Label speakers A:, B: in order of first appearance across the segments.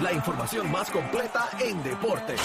A: La información más completa en deporte.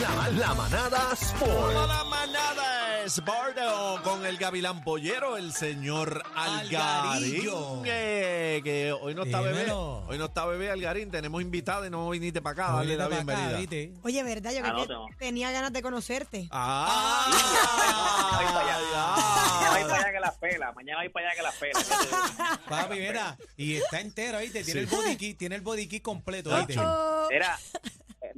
A: La, la manada Sport.
B: La manada es Bardo con el gavilán pollero, el señor Algarín.
C: Algarillo.
B: Que, que hoy no está bebé.
C: Dímelo.
B: Hoy no está bebé Algarín. Tenemos invitado y no viniste para acá. Dale la
C: pa' acá,
B: bienvenida.
C: ¿viste?
D: Oye, ¿verdad? Yo creo que
E: Anótalo.
D: tenía ganas de conocerte.
B: Ah,
E: Voy para allá. Mañana voy
B: ah,
E: para allá que la pela. Mañana voy para allá que la pela.
C: Papi, mira, y está entero, ¿viste? Tiene
B: Sí.
C: el body kit, tiene el body kit completo,
B: Ah,
C: ¿viste?
B: chulo.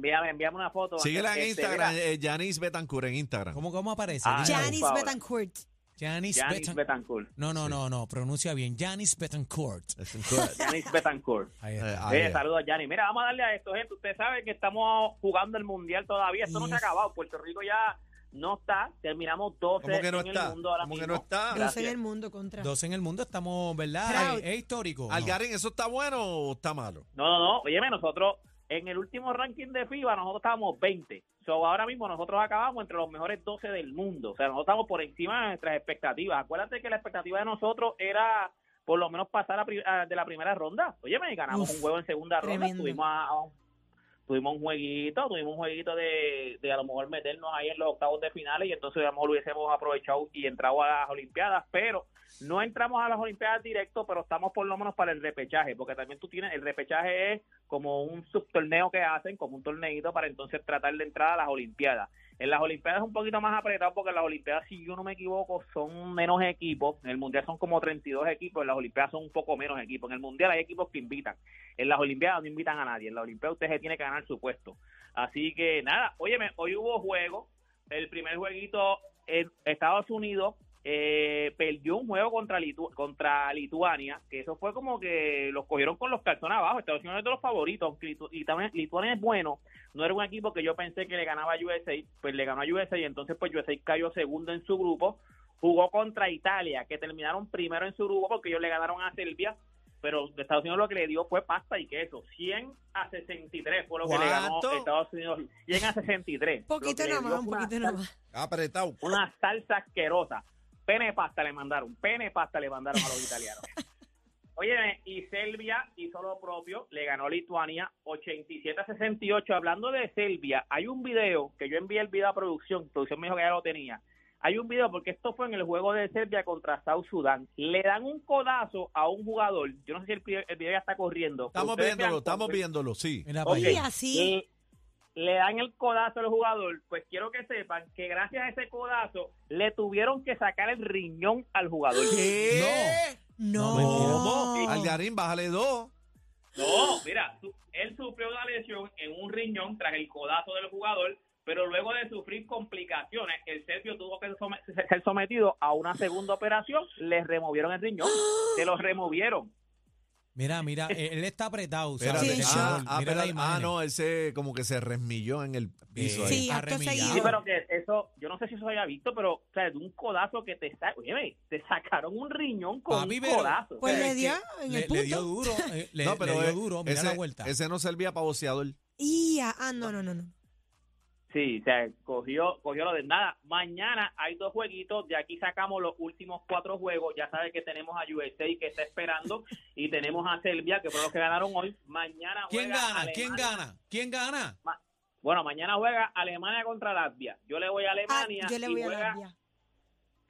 E: Envíame, envíame una foto.
B: Síguela en
E: Este,
B: Instagram, eh, Betancourt en Instagram.
C: ¿Cómo, cómo aparece?
E: Ah, favor.
D: Betancourt.
E: Janis
C: Betan-
E: Betancourt.
C: No, no, no, no, pronuncia bien. Janice Betancourt.
E: Janis Betancourt.
C: Ahí
B: Eh,
C: está.
B: ahí
E: Oye,
B: es.
E: saludos a Janis. Mira, vamos a darle a esto, gente. Usted sabe que estamos jugando el Mundial todavía. Esto no se ha acabado. Puerto Rico ya no está. Terminamos 12
B: ¿Cómo que no
E: en
B: está?
E: el mundo ahora
B: ¿Cómo que
E: mismo.
B: no está?
D: Dos
E: Gracias.
D: en el mundo contra.
C: Dos en el mundo estamos, ¿verdad? Es, histórico. ¿no?
B: Algarín, ¿eso está bueno o está malo?
E: No, no, no. Óyeme, nosotros en el último ranking de FIBA nosotros estábamos 20. So, ahora mismo nosotros acabamos entre los mejores 12 del mundo. O sea, nosotros estamos por encima de nuestras expectativas. Acuérdate que la expectativa de nosotros era por lo menos pasar a a- de la primera ronda. Óyeme, ganamos
D: Uf,
E: un juego en segunda ronda.
D: tremendo.
E: Tuvimos, a- a un- tuvimos un jueguito, tuvimos un jueguito de, de a lo mejor meternos ahí en los octavos de finales y entonces a lo mejor hubiésemos aprovechado y entrado a las Olimpiadas, pero no entramos a las Olimpiadas directo, pero estamos por lo menos para el repechaje, porque también tú tienes, el repechaje es como un subtorneo que hacen, como un torneito para entonces tratar de entrar a las Olimpiadas. En las Olimpiadas es un poquito más apretado porque en las Olimpiadas, si yo no me equivoco, son menos equipos. En el Mundial son como 32 equipos, en las Olimpiadas son un poco menos equipos. En el Mundial hay equipos que invitan. En las Olimpiadas no invitan a nadie. En las Olimpiadas usted se tiene que ganar su puesto. Así que nada, óyeme, hoy hubo juego. El primer jueguito en Estados Unidos eh, perdió un juego contra, Litu- contra Lituania, que eso fue como que los cogieron con los calzones abajo. Estados Unidos es de los favoritos, aunque Litu- Lituania, Lituania es bueno. No era un equipo que yo pensé que le ganaba a USA, pues le ganó a USA y entonces pues USA cayó segundo en su grupo. Jugó contra Italia, que terminaron primero en su grupo porque ellos le ganaron a Serbia pero de Estados Unidos lo que le dio fue pasta y queso. 100 a 63 fue lo que le ganó. Estados Unidos. 100 a 63.
D: Un poquito
E: Lo que le
D: nada más,
E: dio
D: un poquito nada más.
B: Apretado.
E: Una salsa asquerosa. Pene de pasta le mandaron. Pene de pasta le mandaron a los italianos. Oye, y Serbia hizo lo propio, le ganó a Lituania 87 a 68. Hablando de Serbia, hay un video que yo envié el video a producción, producción me dijo que ya lo tenía. Hay un video porque esto fue en el juego de Serbia contra South Sudán. Le dan un codazo a un jugador. Yo no sé si el, video ya está corriendo.
B: Estamos viéndolo,
E: vean
B: estamos viéndolo, sí.
C: Mira
D: así.
E: Le, dan el codazo al jugador, pues quiero que sepan que gracias a ese codazo le tuvieron que sacar el riñón al jugador.
B: ¿Qué?
D: No.
B: ¿Cómo? Algarín, bájale dos.
E: No, mira, su- él sufrió una lesión en un riñón tras el codazo del jugador, pero luego de sufrir complicaciones, el serbio tuvo que ser sometido a una segunda operación, le removieron el riñón, se lo removieron.
C: Mira, mira, él está apretado.
D: Sí,
B: ah, ah,
C: Mira
B: espérate.
C: las
B: Ah, no, él se como que se resmilló en el piso.
C: Eh,
B: ahí.
D: Sí.
E: Sí, pero que eso, yo no sé si eso se había visto, pero, o sea, de un codazo que te oye, te sacaron un riñón con
C: Papi,
E: un
C: pero-
E: codazo.
D: Pues
E: O sea,
D: le dio en
C: le,
D: el punto.
C: le dio duro. eh, le,
B: no, pero
C: le dio
B: eh,
C: duro. Mira
B: ese,
C: la vuelta.
B: ese no servía para boceador.
D: Y ah, ah, no, no, no, no.
E: Sí, o sea, cogió, cogió lo de nada. Mañana hay dos jueguitos, de aquí sacamos los últimos cuatro juegos. Ya sabes que tenemos a USA que está esperando y tenemos a Serbia, que fueron los que ganaron hoy. Mañana
C: ¿Quién
E: juega
C: gana? ¿Quién gana? ¿Quién gana?
E: Bueno, mañana juega Alemania contra Latvia. Yo le voy a
D: Ah,
E: Alemania
D: yo le
E: y
D: voy a
E: juega
D: Latvia.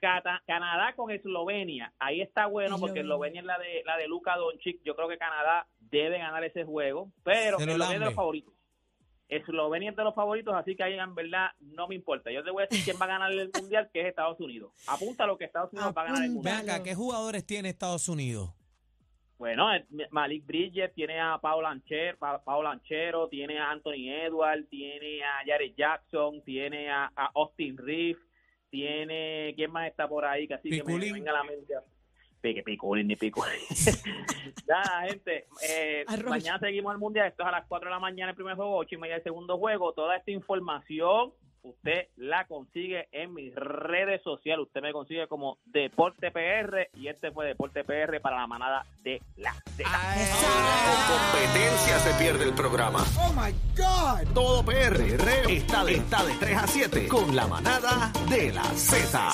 E: Cata- Canadá con Eslovenia. Ahí está bueno porque
D: Eslovenia.
E: Es la de la de Luka Doncic. Yo creo que Canadá debe ganar ese juego, pero Eslovenia es de los favoritos. Eslovenia es de los favoritos, así que ahí en verdad no me importa. Yo te voy a decir quién va a ganar el mundial, que es Estados Unidos. Apunta lo que Estados Unidos va a ganar el mundial.
C: Ven acá, ¿qué jugadores tiene Estados Unidos?
E: Bueno, eh, Malik Bridges tiene a Paul Anchero, Paul Anchero, tiene a Anthony Edwards, tiene a Jared Jackson, tiene a, a Austin Reeves, tiene quién más está por ahí que así que me, venga a la mente. Pique, pico, ni pico. Nada, gente. Eh, mañana seguimos el mundial. Esto es a las 4 de la mañana el primer juego, 8 y media el segundo juego. Toda esta información usted la consigue en mis redes sociales. Usted me consigue como Deporte PR y este fue Deporte PR para la manada de la Z.
A: Con competencia se pierde el programa. Oh my God. Todo PR está de, está de 3 a 7 con la manada de la Z.